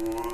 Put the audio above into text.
Whoa.